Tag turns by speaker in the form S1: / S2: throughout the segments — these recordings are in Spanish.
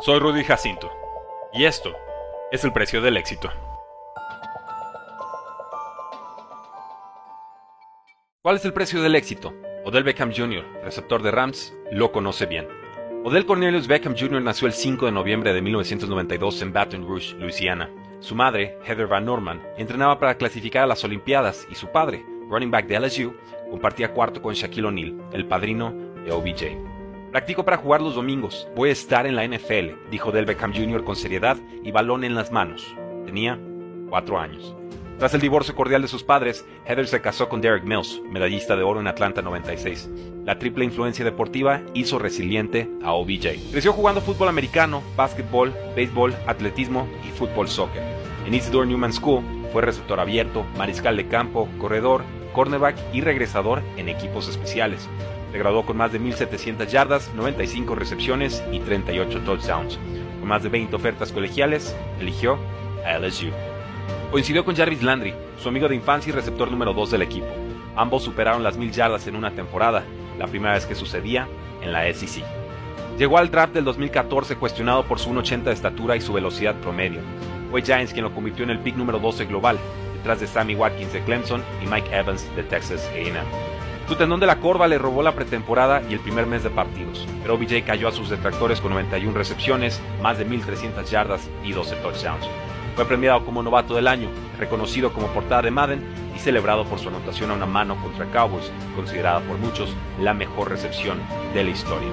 S1: Soy Rudy Jacinto y esto es el precio del éxito. ¿Cuál es el precio del éxito? Odell Beckham Jr., receptor de Rams, lo conoce bien. Odell Cornelius Beckham Jr. nació el 5 de noviembre de 1992 en Baton Rouge, Luisiana. Su madre, Heather Van Norman, entrenaba para clasificar a las Olimpiadas y su padre, running back de LSU, compartía cuarto con Shaquille O'Neal, el padrino de OBJ. Practico para jugar los domingos. Voy a estar en la NFL, dijo Del Beckham Jr. con seriedad y balón en las manos. Tenía cuatro años. Tras el divorcio cordial de sus padres, Heather se casó con Derek Mills, medallista de oro en Atlanta 96. La triple influencia deportiva hizo resiliente a OBJ. Creció jugando fútbol americano, básquetbol, béisbol, atletismo y fútbol soccer. En Isidore Newman School fue receptor abierto, mariscal de campo, corredor, cornerback y regresador en equipos especiales. Se graduó con más de 1.700 yardas, 95 recepciones y 38 touchdowns. Con más de 20 ofertas colegiales, eligió a LSU. Coincidió con Jarvis Landry, su amigo de infancia y receptor número 2 del equipo. Ambos superaron las 1.000 yardas en una temporada, la primera vez que sucedía en la SEC. Llegó al draft del 2014 cuestionado por su 1.80 de estatura y su velocidad promedio. Fue Giants quien lo convirtió en el pick número 12 global, detrás de Sammy Watkins de Clemson y Mike Evans de Texas A&M. Su tendón de la corva le robó la pretemporada y el primer mes de partidos, pero OBJ cayó a sus detractores con 91 recepciones, más de 1.300 yardas y 12 touchdowns. Fue premiado como novato del año, reconocido como portada de Madden y celebrado por su anotación a una mano contra Cowboys, considerada por muchos la mejor recepción de la historia.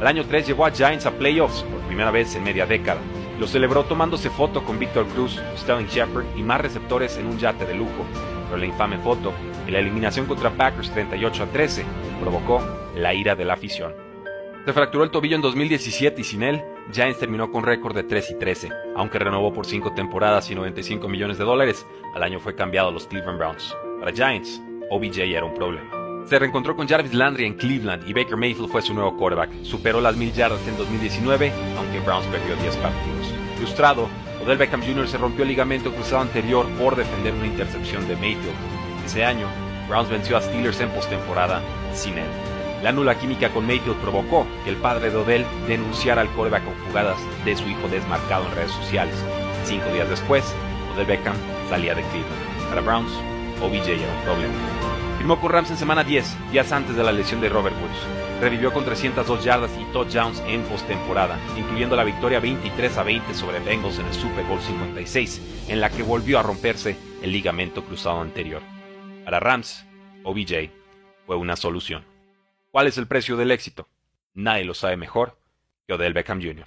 S1: Al año 3 llevó a Giants a playoffs por primera vez en media década. Lo celebró tomándose foto con Victor Cruz, Sterling Shepard y más receptores en un yate de lujo. Pero la infame foto y la eliminación contra Packers 38 a 13 provocó la ira de la afición. Se fracturó el tobillo en 2017 y sin él, Giants terminó con récord de 3 y 13. Aunque renovó por 5 temporadas y 95 millones de dólares, al año fue cambiado a los Cleveland Browns. Para Giants, OBJ era un problema. Se reencontró con Jarvis Landry en Cleveland y Baker Mayfield fue su nuevo quarterback. Superó las mil yardas en 2019, aunque Browns perdió 10 partidos. Frustrado, Odell Beckham Jr. se rompió el ligamento cruzado anterior por defender una intercepción de Mayfield. Ese año, Browns venció a Steelers en postemporada sin él. La nula química con Mayfield provocó que el padre de Odell denunciara al quarterback con jugadas de su hijo desmarcado en redes sociales. Cinco días después, Odell Beckham salía de Cleveland. Para Browns, OBJ era un problema. Firmó con Rams en semana 10, días antes de la lesión de Robert Woods. Revivió con 302 yardas y touchdowns en postemporada, incluyendo la victoria 23 a 20 sobre Bengals en el Super Bowl 56, en la que volvió a romperse el ligamento cruzado anterior. Para Rams, OBJ fue una solución. ¿Cuál es el precio del éxito? Nadie lo sabe mejor que Odell Beckham Jr.